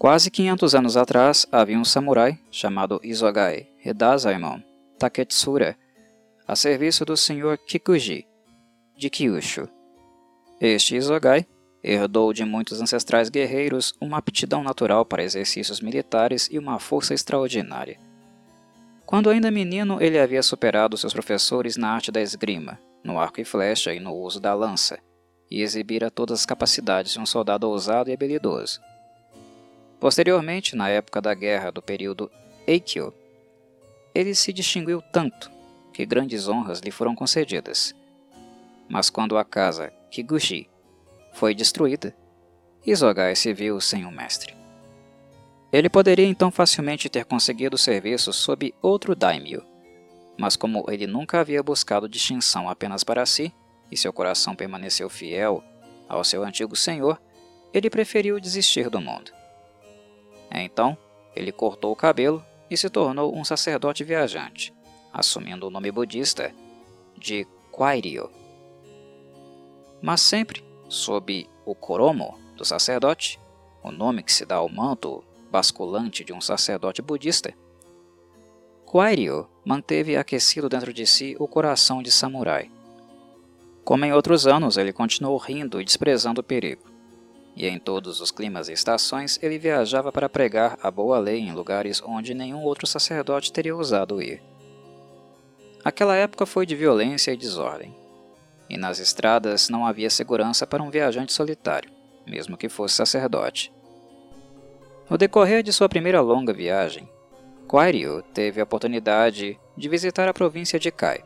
Quase 500 anos atrás, havia um samurai chamado Isogai Hidazaemon Taketsura, a serviço do Sr. Kikuji, de Kyushu. Este Isogai herdou de muitos ancestrais guerreiros uma aptidão natural para exercícios militares e uma força extraordinária. Quando ainda menino, ele havia superado seus professores na arte da esgrima, no arco e flecha e no uso da lança, e exibira todas as capacidades de um soldado ousado e habilidoso. Posteriormente, na época da guerra do período Eikyo, ele se distinguiu tanto que grandes honras lhe foram concedidas. Mas quando a casa Kiguchi foi destruída, Isogai se viu sem um mestre. Ele poderia então facilmente ter conseguido serviço sob outro daimyo, mas como ele nunca havia buscado distinção apenas para si, e seu coração permaneceu fiel ao seu antigo senhor, ele preferiu desistir do mundo. Então, ele cortou o cabelo e se tornou um sacerdote viajante, assumindo o nome budista de Kwairyo. Mas sempre sob o koromo do sacerdote, o nome que se dá ao manto basculante de um sacerdote budista, Kwairyo manteve aquecido dentro de si o coração de samurai. Como em outros anos, ele continuou rindo e desprezando o perigo. E em todos os climas e estações, ele viajava para pregar a boa lei em lugares onde nenhum outro sacerdote teria ousado ir. Aquela época foi de violência e desordem, e nas estradas não havia segurança para um viajante solitário, mesmo que fosse sacerdote. No decorrer de sua primeira longa viagem, Kwairyu teve a oportunidade de visitar a província de Kai.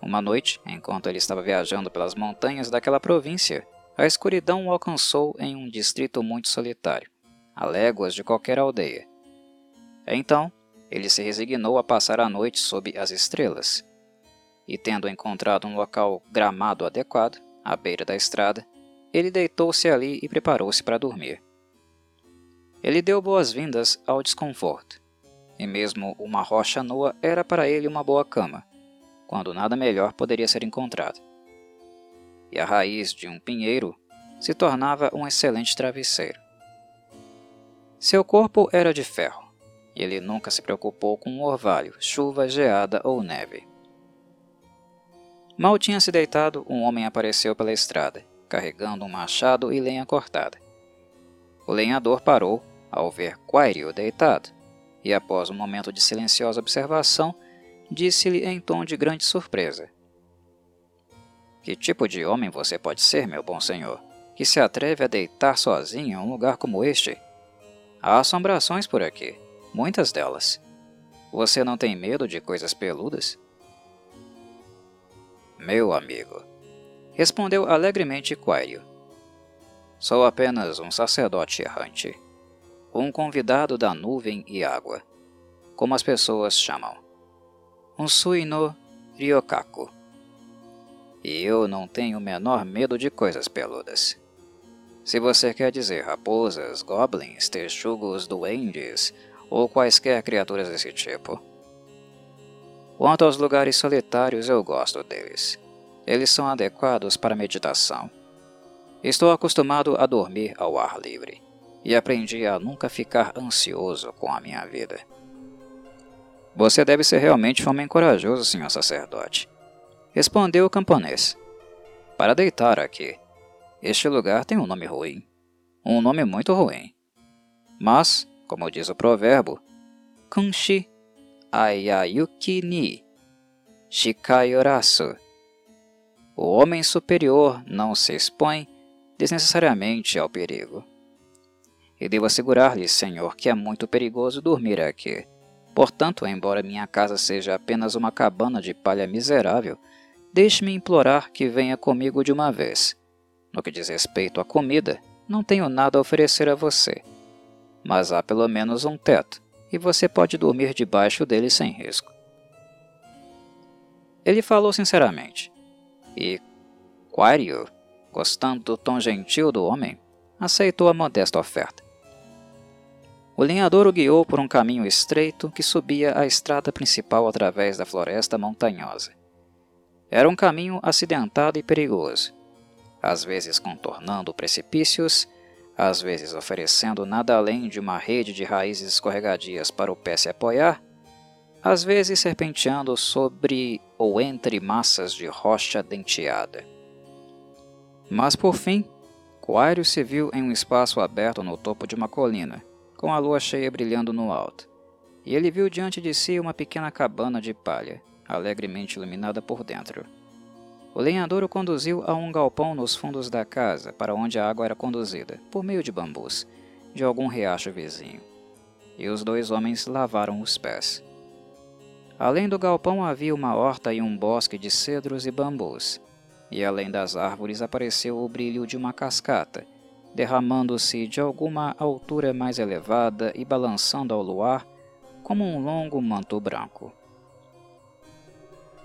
Uma noite, enquanto ele estava viajando pelas montanhas daquela província, a escuridão o alcançou em um distrito muito solitário, a léguas de qualquer aldeia. Então, ele se resignou a passar a noite sob as estrelas. E tendo encontrado um local gramado adequado, à beira da estrada, ele deitou-se ali e preparou-se para dormir. Ele deu boas-vindas ao desconforto, e mesmo uma rocha nua era para ele uma boa cama, quando nada melhor poderia ser encontrado. E a raiz de um pinheiro se tornava um excelente travesseiro. Seu corpo era de ferro, ele nunca se preocupou com orvalho, chuva, geada ou neve. Mal tinha se deitado, um homem apareceu pela estrada, carregando um machado e lenha cortada. O lenhador parou ao ver Quairio deitado, e após um momento de silenciosa observação, disse-lhe em tom de grande surpresa. Que tipo de homem você pode ser, meu bom senhor, que se atreve a deitar sozinho em um lugar como este? Há assombrações por aqui muitas delas. Você não tem medo de coisas peludas? Meu amigo, respondeu alegremente Quairio. Sou apenas um sacerdote errante, um convidado da nuvem e água, como as pessoas chamam, um suino ryokaku. E eu não tenho o menor medo de coisas peludas. Se você quer dizer raposas, goblins, texugos, duendes ou quaisquer criaturas desse tipo. Quanto aos lugares solitários, eu gosto deles. Eles são adequados para meditação. Estou acostumado a dormir ao ar livre e aprendi a nunca ficar ansioso com a minha vida. Você deve ser realmente um homem corajoso, senhor sacerdote. Respondeu o camponês. Para deitar aqui. Este lugar tem um nome ruim. Um nome muito ruim. Mas como diz o provérbio, Kunshi Ayayuki ni Shikayorasu. O homem superior não se expõe desnecessariamente ao perigo. E devo assegurar-lhe, Senhor, que é muito perigoso dormir aqui. Portanto, embora minha casa seja apenas uma cabana de palha miserável, deixe-me implorar que venha comigo de uma vez. No que diz respeito à comida, não tenho nada a oferecer a você mas há pelo menos um teto, e você pode dormir debaixo dele sem risco. Ele falou sinceramente, e Quario, gostando do tom gentil do homem, aceitou a modesta oferta. O lenhador o guiou por um caminho estreito que subia a estrada principal através da floresta montanhosa. Era um caminho acidentado e perigoso, às vezes contornando precipícios às vezes oferecendo nada além de uma rede de raízes escorregadias para o pé se apoiar, às vezes serpenteando sobre ou entre massas de rocha denteada. Mas por fim, Coário se viu em um espaço aberto no topo de uma colina, com a lua cheia brilhando no alto, e ele viu diante de si uma pequena cabana de palha, alegremente iluminada por dentro. O lenhador o conduziu a um galpão nos fundos da casa, para onde a água era conduzida, por meio de bambus, de algum riacho vizinho. E os dois homens lavaram os pés. Além do galpão havia uma horta e um bosque de cedros e bambus, e além das árvores apareceu o brilho de uma cascata, derramando-se de alguma altura mais elevada e balançando ao luar como um longo manto branco.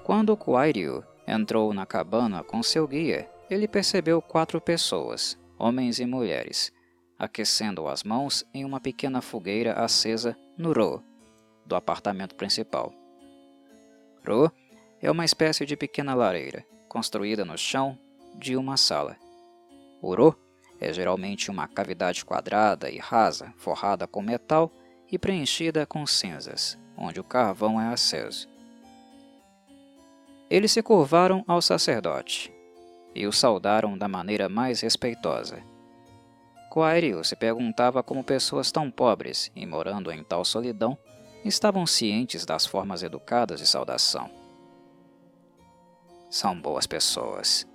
Quando Quairyu entrou na cabana com seu guia, ele percebeu quatro pessoas, homens e mulheres, aquecendo as mãos em uma pequena fogueira acesa no Ro, do apartamento principal. Ro é uma espécie de pequena lareira, construída no chão de uma sala. O Ro é geralmente uma cavidade quadrada e rasa, forrada com metal e preenchida com cinzas, onde o carvão é aceso. Eles se curvaram ao sacerdote e o saudaram da maneira mais respeitosa. Quairio se perguntava como pessoas tão pobres e morando em tal solidão estavam cientes das formas educadas de saudação. São boas pessoas,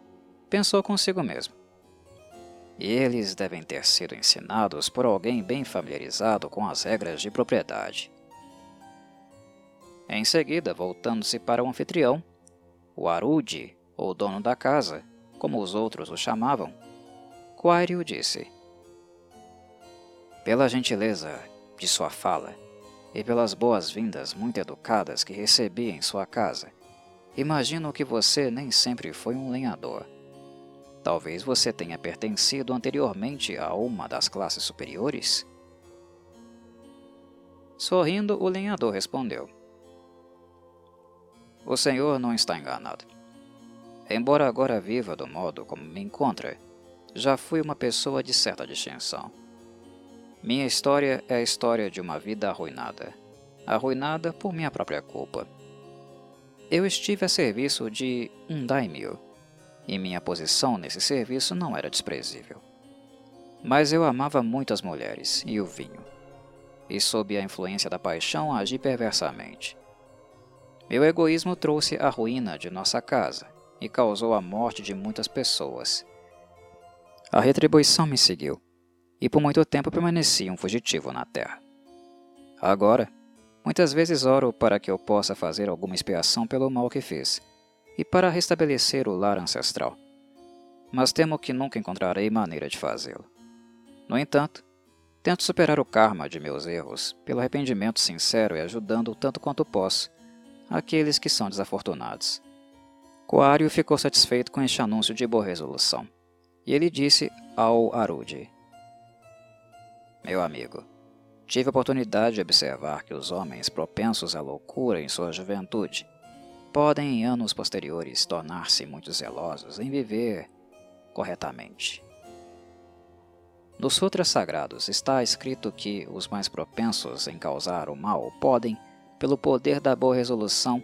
pensou consigo mesmo. E eles devem ter sido ensinados por alguém bem familiarizado com as regras de propriedade. Em seguida, voltando-se para o anfitrião, o Arude, ou dono da casa, como os outros o chamavam, Quario disse: Pela gentileza de sua fala e pelas boas-vindas muito educadas que recebi em sua casa, imagino que você nem sempre foi um lenhador. Talvez você tenha pertencido anteriormente a uma das classes superiores? Sorrindo, o lenhador respondeu: O senhor não está enganado. Embora agora viva do modo como me encontra, já fui uma pessoa de certa distinção. Minha história é a história de uma vida arruinada, arruinada por minha própria culpa. Eu estive a serviço de um daimyo e minha posição nesse serviço não era desprezível. Mas eu amava muito as mulheres e o vinho, e sob a influência da paixão agi perversamente. Meu egoísmo trouxe a ruína de nossa casa e causou a morte de muitas pessoas. A retribuição me seguiu, e por muito tempo permaneci um fugitivo na terra. Agora, muitas vezes oro para que eu possa fazer alguma expiação pelo mal que fiz e para restabelecer o lar ancestral. Mas temo que nunca encontrarei maneira de fazê-lo. No entanto, tento superar o karma de meus erros pelo arrependimento sincero e ajudando tanto quanto posso aqueles que são desafortunados. Coário ficou satisfeito com este anúncio de boa resolução, e ele disse ao Arude: Meu amigo, tive a oportunidade de observar que os homens propensos à loucura em sua juventude podem em anos posteriores tornar-se muito zelosos em viver corretamente. Nos sutras sagrados está escrito que os mais propensos em causar o mal podem, pelo poder da boa resolução,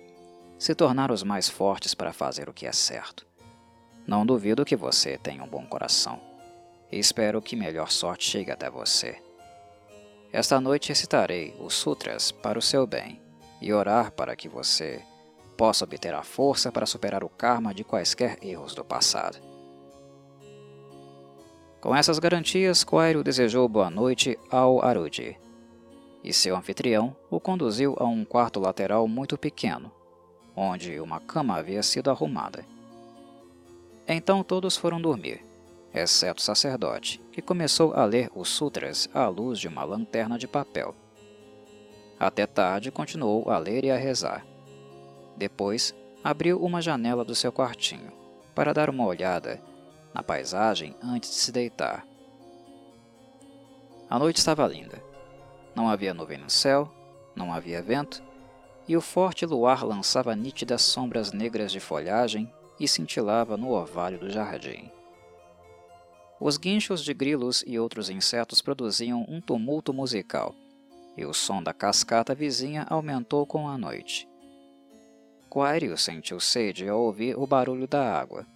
se tornar os mais fortes para fazer o que é certo. Não duvido que você tenha um bom coração e espero que melhor sorte chegue até você. Esta noite recitarei os sutras para o seu bem e orar para que você possa obter a força para superar o karma de quaisquer erros do passado. Com essas garantias, Quairo desejou boa noite ao Aruji, e seu anfitrião o conduziu a um quarto lateral muito pequeno, onde uma cama havia sido arrumada. Então todos foram dormir, exceto o sacerdote, que começou a ler os sutras à luz de uma lanterna de papel. Até tarde continuou a ler e a rezar. Depois, abriu uma janela do seu quartinho para dar uma olhada na paisagem antes de se deitar. A noite estava linda. Não havia nuvem no céu, não havia vento, e o forte luar lançava nítidas sombras negras de folhagem e cintilava no orvalho do jardim. Os guinchos de grilos e outros insetos produziam um tumulto musical, e o som da cascata vizinha aumentou com a noite. Quairo sentiu sede ao ouvir o barulho da água.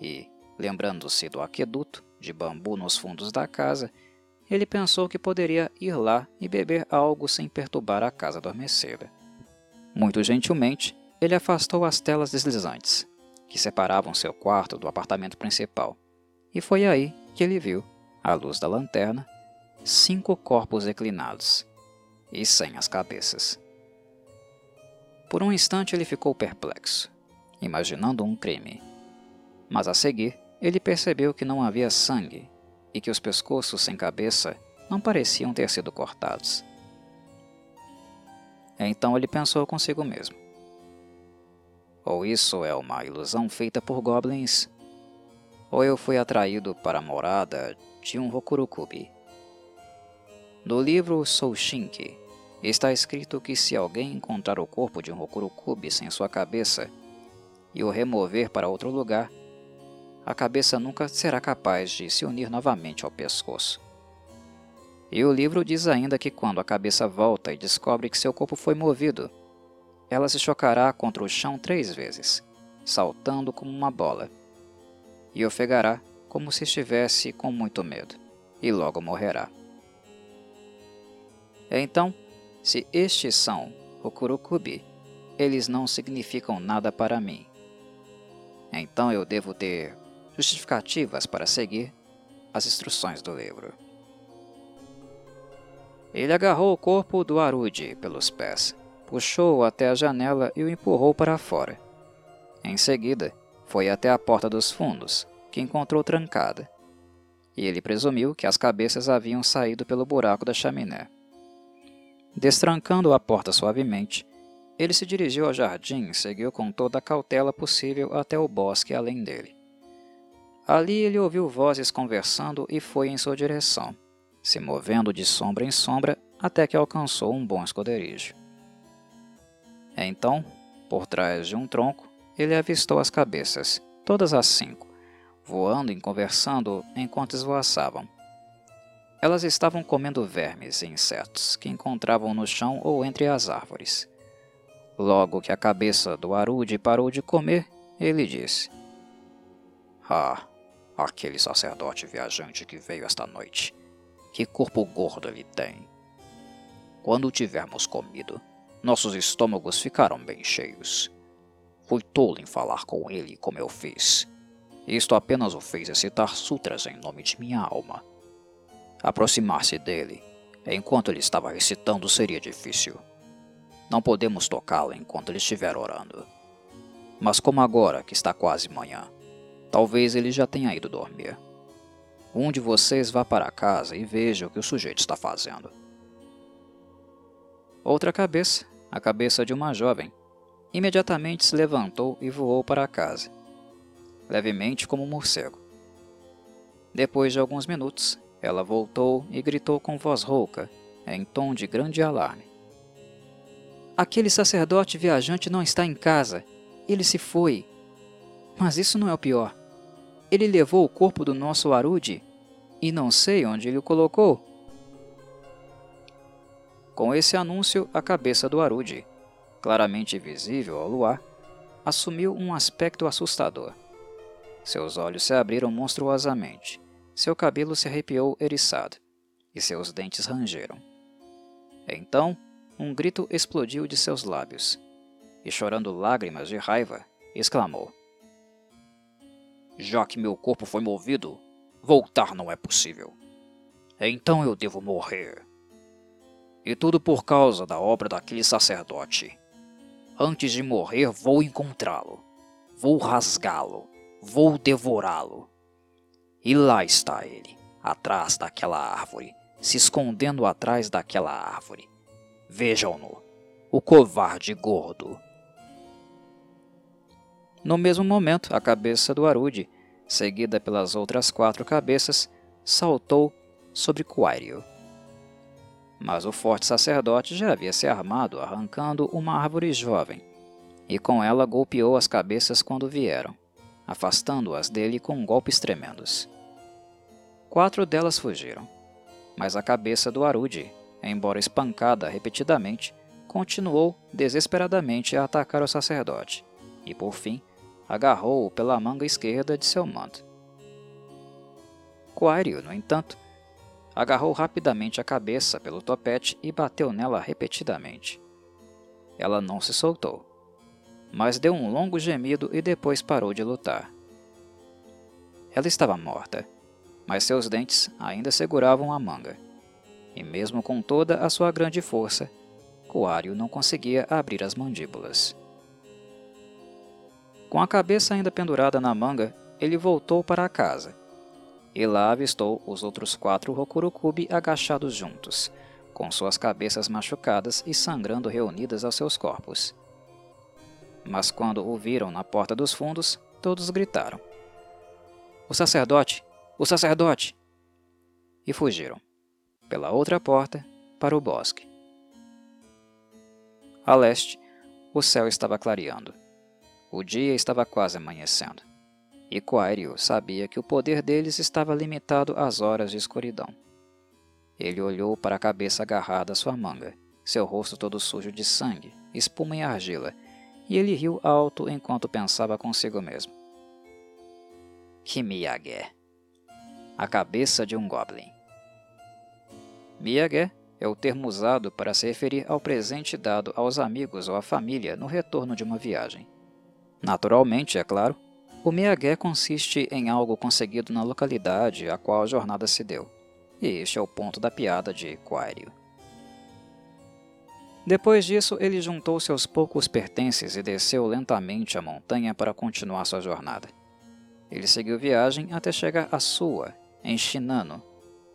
E, lembrando-se do aqueduto de bambu nos fundos da casa, ele pensou que poderia ir lá e beber algo sem perturbar a casa adormecida. Muito gentilmente, ele afastou as telas deslizantes, que separavam seu quarto do apartamento principal, e foi aí que ele viu, à luz da lanterna, cinco corpos reclinados e sem as cabeças. Por um instante ele ficou perplexo, imaginando um crime. Mas a seguir, ele percebeu que não havia sangue e que os pescoços sem cabeça não pareciam ter sido cortados. Então ele pensou consigo mesmo. Ou isso é uma ilusão feita por goblins, ou eu fui atraído para a morada de um Rokurokubi. No livro Soushinki, está escrito que se alguém encontrar o corpo de um Rokurokubi sem sua cabeça e o remover para outro lugar, a cabeça nunca será capaz de se unir novamente ao pescoço. E o livro diz ainda que quando a cabeça volta e descobre que seu corpo foi movido, ela se chocará contra o chão três vezes, saltando como uma bola, e ofegará como se estivesse com muito medo, e logo morrerá. Então, se estes são o Kurokubi, eles não significam nada para mim. Então eu devo ter justificativas para seguir as instruções do livro. Ele agarrou o corpo do Arude pelos pés, puxou-o até a janela e o empurrou para fora. Em seguida, foi até a porta dos fundos, que encontrou trancada, e ele presumiu que as cabeças haviam saído pelo buraco da chaminé. Destrancando a porta suavemente, ele se dirigiu ao jardim e seguiu com toda a cautela possível até o bosque além dele. Ali ele ouviu vozes conversando e foi em sua direção, se movendo de sombra em sombra até que alcançou um bom esconderijo. Então, por trás de um tronco, ele avistou as cabeças, todas as cinco, voando e conversando enquanto esvoaçavam. Elas estavam comendo vermes e insetos que encontravam no chão ou entre as árvores. Logo que a cabeça do Arude parou de comer, ele disse: Ah, Aquele sacerdote viajante que veio esta noite. Que corpo gordo ele tem. Quando tivermos comido, nossos estômagos ficarão bem cheios. Fui tolo em falar com ele como eu fiz. Isto apenas o fez excitar sutras em nome de minha alma. Aproximar-se dele, enquanto ele estava recitando, seria difícil. Não podemos tocá-lo enquanto ele estiver orando. Mas como agora que está quase manhã, Talvez ele já tenha ido dormir. Um de vocês vá para casa e veja o que o sujeito está fazendo. Outra cabeça, a cabeça de uma jovem, imediatamente se levantou e voou para casa, levemente como um morcego. Depois de alguns minutos, ela voltou e gritou com voz rouca, em tom de grande alarme. Aquele sacerdote viajante não está em casa. Ele se foi. Mas isso não é o pior. Ele levou o corpo do nosso Arude e não sei onde ele o colocou. Com esse anúncio, a cabeça do Arude, claramente visível ao luar, assumiu um aspecto assustador. Seus olhos se abriram monstruosamente, seu cabelo se arrepiou eriçado e seus dentes rangeram. Então, um grito explodiu de seus lábios e, chorando lágrimas de raiva, exclamou: já que meu corpo foi movido, voltar não é possível. Então eu devo morrer. E tudo por causa da obra daquele sacerdote. Antes de morrer, vou encontrá-lo. Vou rasgá-lo. Vou devorá-lo. E lá está ele, atrás daquela árvore, se escondendo atrás daquela árvore. Vejam-no, o covarde gordo. No mesmo momento, a cabeça do Arude, seguida pelas outras quatro cabeças, saltou sobre Quairio. Mas o forte sacerdote já havia se armado arrancando uma árvore jovem, e com ela golpeou as cabeças quando vieram, afastando-as dele com golpes tremendos. Quatro delas fugiram, mas a cabeça do Arude, embora espancada repetidamente, continuou desesperadamente a atacar o sacerdote e, por fim, agarrou-o pela manga esquerda de seu manto. Quario, no entanto, agarrou rapidamente a cabeça pelo topete e bateu nela repetidamente. Ela não se soltou, mas deu um longo gemido e depois parou de lutar. Ela estava morta, mas seus dentes ainda seguravam a manga, e mesmo com toda a sua grande força, Coário não conseguia abrir as mandíbulas. Com a cabeça ainda pendurada na manga, ele voltou para a casa e lá avistou os outros quatro Rokurokubi agachados juntos, com suas cabeças machucadas e sangrando reunidas aos seus corpos. Mas quando o viram na porta dos fundos, todos gritaram: O sacerdote! O sacerdote! E fugiram, pela outra porta, para o bosque. A leste, o céu estava clareando. O dia estava quase amanhecendo e Quairyo sabia que o poder deles estava limitado às horas de escuridão. Ele olhou para a cabeça agarrada à sua manga, seu rosto todo sujo de sangue, espuma e argila, e ele riu alto enquanto pensava consigo mesmo. Que Miyage! A cabeça de um Goblin. Miyage é o termo usado para se referir ao presente dado aos amigos ou à família no retorno de uma viagem. Naturalmente, é claro, o Miyage consiste em algo conseguido na localidade a qual a jornada se deu, e este é o ponto da piada de Quairyo. Depois disso, ele juntou seus poucos pertences e desceu lentamente a montanha para continuar sua jornada. Ele seguiu viagem até chegar a Sua, em Shinano,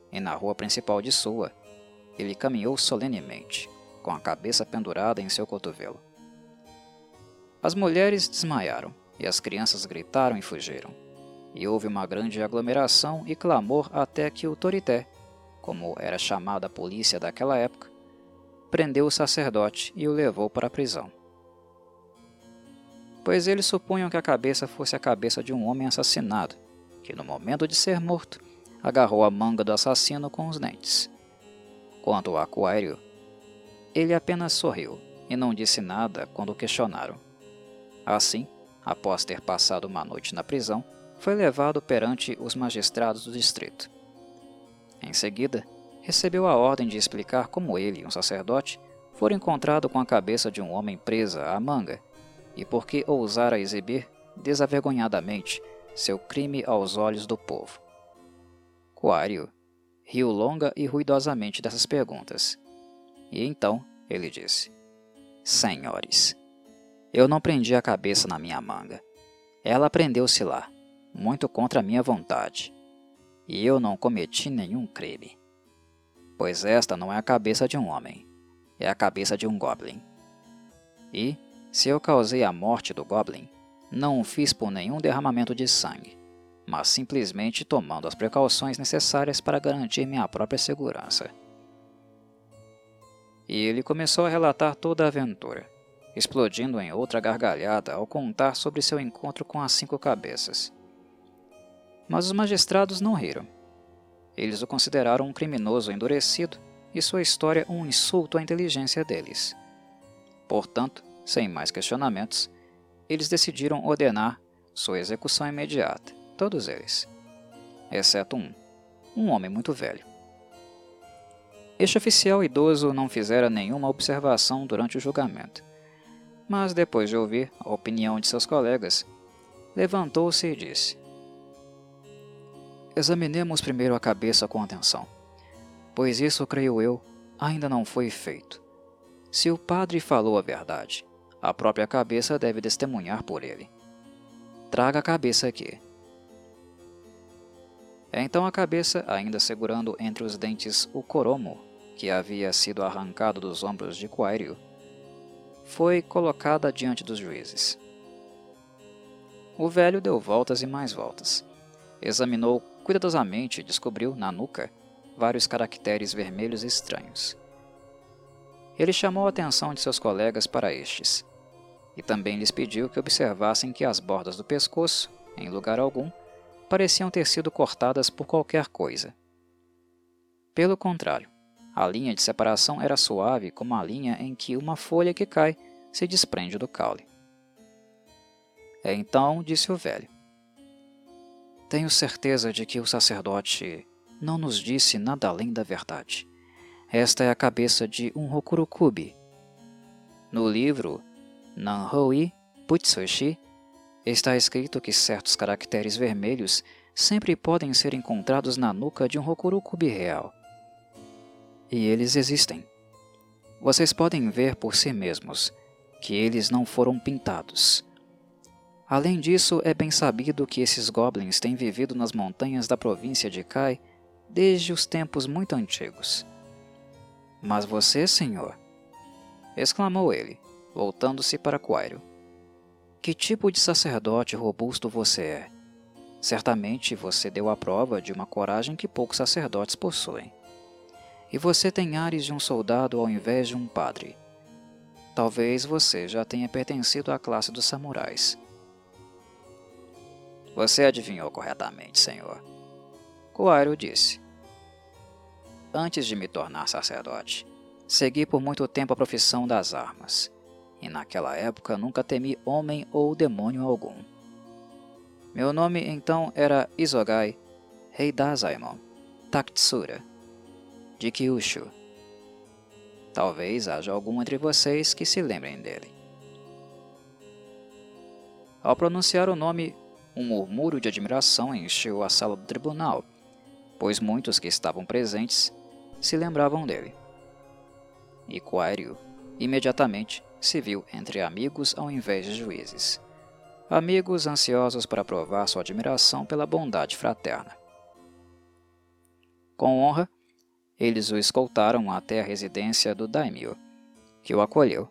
e na rua principal de Sua, ele caminhou solenemente, com a cabeça pendurada em seu cotovelo. As mulheres desmaiaram, e as crianças gritaram e fugiram. E houve uma grande aglomeração e clamor até que o Torité, como era chamada a polícia daquela época, prendeu o sacerdote e o levou para a prisão. Pois eles supunham que a cabeça fosse a cabeça de um homem assassinado, que no momento de ser morto, agarrou a manga do assassino com os dentes. Quanto ao Aquário, ele apenas sorriu e não disse nada quando o questionaram. Assim, após ter passado uma noite na prisão, foi levado perante os magistrados do distrito. Em seguida, recebeu a ordem de explicar como ele, um sacerdote, fora encontrado com a cabeça de um homem presa à manga e por que ousara exibir, desavergonhadamente, seu crime aos olhos do povo. Coário riu longa e ruidosamente dessas perguntas. E então ele disse: Senhores, eu não prendi a cabeça na minha manga. Ela prendeu-se lá, muito contra minha vontade. E eu não cometi nenhum crime. Pois esta não é a cabeça de um homem, é a cabeça de um goblin. E, se eu causei a morte do goblin, não o fiz por nenhum derramamento de sangue, mas simplesmente tomando as precauções necessárias para garantir minha própria segurança. E ele começou a relatar toda a aventura explodindo em outra gargalhada ao contar sobre seu encontro com as cinco cabeças. Mas os magistrados não riram. Eles o consideraram um criminoso endurecido e sua história um insulto à inteligência deles. Portanto, sem mais questionamentos, eles decidiram ordenar sua execução imediata, todos eles, exceto um, um homem muito velho. Este oficial idoso não fizera nenhuma observação durante o julgamento mas depois de ouvir a opinião de seus colegas, levantou-se e disse: Examinemos primeiro a cabeça com atenção, pois isso, creio eu, ainda não foi feito. Se o padre falou a verdade, a própria cabeça deve testemunhar por ele. Traga a cabeça aqui. Então a cabeça, ainda segurando entre os dentes o coromo, que havia sido arrancado dos ombros de Quairio, foi colocada diante dos juízes. O velho deu voltas e mais voltas. Examinou cuidadosamente e descobriu, na nuca, vários caracteres vermelhos estranhos. Ele chamou a atenção de seus colegas para estes, e também lhes pediu que observassem que as bordas do pescoço, em lugar algum, pareciam ter sido cortadas por qualquer coisa. Pelo contrário, a linha de separação era suave como a linha em que uma folha que cai se desprende do caule. Então disse o velho: Tenho certeza de que o sacerdote não nos disse nada além da verdade. Esta é a cabeça de um Hokurokubi. No livro Nanhoi Butsushi está escrito que certos caracteres vermelhos sempre podem ser encontrados na nuca de um Hokurokubi real. E eles existem. Vocês podem ver por si mesmos que eles não foram pintados. Além disso, é bem sabido que esses goblins têm vivido nas montanhas da província de Kai desde os tempos muito antigos. Mas você, senhor, exclamou ele, voltando-se para Quairo. Que tipo de sacerdote robusto você é? Certamente você deu a prova de uma coragem que poucos sacerdotes possuem. E você tem ares de um soldado ao invés de um padre. Talvez você já tenha pertencido à classe dos samurais. Você adivinhou corretamente, senhor. Coairo disse. Antes de me tornar sacerdote, segui por muito tempo a profissão das armas e naquela época nunca temi homem ou demônio algum. Meu nome então era Isogai, rei Dazaimon, Taktsura, de Kyushu. Talvez haja algum entre vocês que se lembrem dele. Ao pronunciar o nome, um murmúrio de admiração encheu a sala do tribunal, pois muitos que estavam presentes se lembravam dele. E Quairyu, imediatamente, se viu entre amigos ao invés de juízes. Amigos ansiosos para provar sua admiração pela bondade fraterna. Com honra, eles o escoltaram até a residência do daimyo, que o acolheu,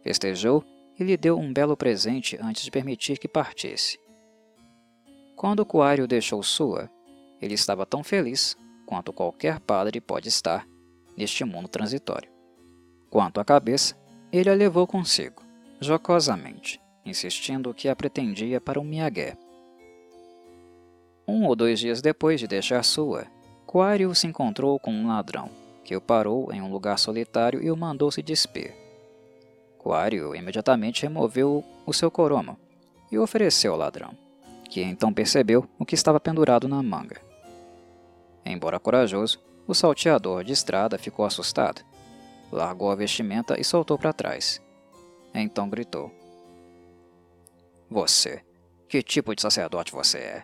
festejou e lhe deu um belo presente antes de permitir que partisse. Quando Coário deixou sua, ele estava tão feliz quanto qualquer padre pode estar neste mundo transitório. Quanto à cabeça, ele a levou consigo, jocosamente, insistindo que a pretendia para um Miyagi. Um ou dois dias depois de deixar sua, Quario se encontrou com um ladrão, que o parou em um lugar solitário e o mandou se despir. Quario imediatamente removeu o seu coromo e o ofereceu ao ladrão, que então percebeu o que estava pendurado na manga. Embora corajoso, o salteador de estrada ficou assustado largou a vestimenta e soltou para trás. Então gritou: Você, que tipo de sacerdote você é?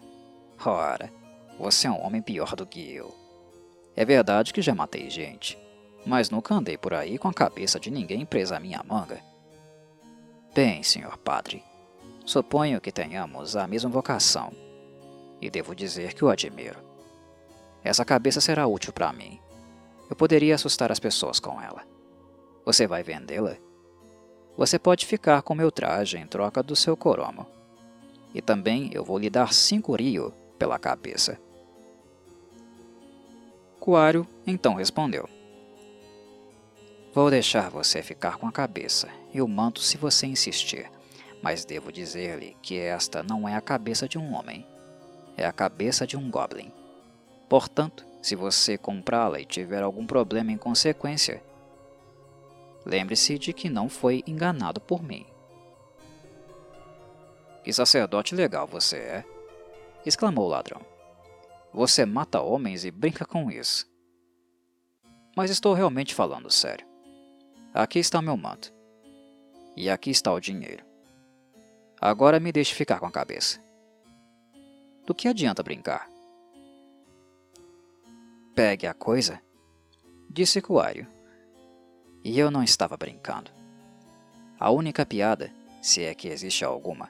Ora, você é um homem pior do que eu. É verdade que já matei gente, mas nunca andei por aí com a cabeça de ninguém presa à minha manga. Bem, senhor padre, suponho que tenhamos a mesma vocação, e devo dizer que o admiro. Essa cabeça será útil para mim. Eu poderia assustar as pessoas com ela. Você vai vendê-la? Você pode ficar com meu traje em troca do seu coromo. E também eu vou lhe dar cinco rio pela cabeça. Coário então respondeu: Vou deixar você ficar com a cabeça e o manto se você insistir, mas devo dizer-lhe que esta não é a cabeça de um homem, é a cabeça de um goblin. Portanto, se você comprá-la e tiver algum problema em consequência, Lembre-se de que não foi enganado por mim. Que sacerdote legal você é! exclamou o ladrão. Você mata homens e brinca com isso. Mas estou realmente falando sério. Aqui está meu manto. E aqui está o dinheiro. Agora me deixe ficar com a cabeça. Do que adianta brincar? Pegue a coisa, disse Coário e eu não estava brincando. A única piada, se é que existe alguma,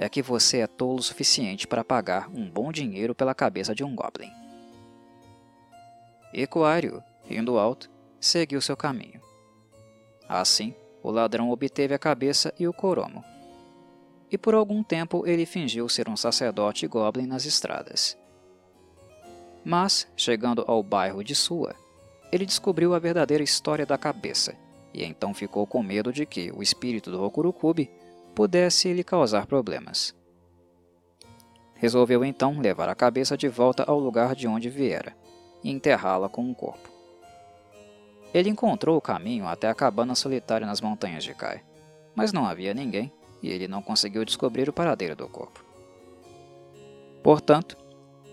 é que você é tolo o suficiente para pagar um bom dinheiro pela cabeça de um goblin. Ecoário, rindo alto, seguiu seu caminho. Assim, o ladrão obteve a cabeça e o coromo. E por algum tempo ele fingiu ser um sacerdote goblin nas estradas. Mas, chegando ao bairro de Sua, ele descobriu a verdadeira história da cabeça, e então ficou com medo de que o espírito do Rokurukubi pudesse lhe causar problemas. Resolveu então levar a cabeça de volta ao lugar de onde viera e enterrá-la com um corpo. Ele encontrou o caminho até a cabana solitária nas montanhas de Kai, mas não havia ninguém e ele não conseguiu descobrir o paradeiro do corpo. Portanto,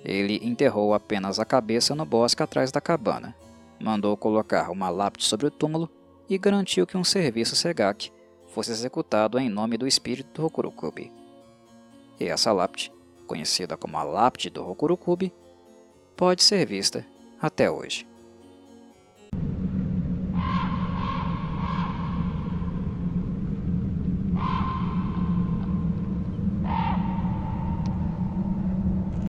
ele enterrou apenas a cabeça no bosque atrás da cabana, mandou colocar uma lápide sobre o túmulo e garantiu que um serviço Segak fosse executado em nome do espírito do Rokurokubi. E essa lápide, conhecida como a lápide do Rokurokubi, pode ser vista até hoje.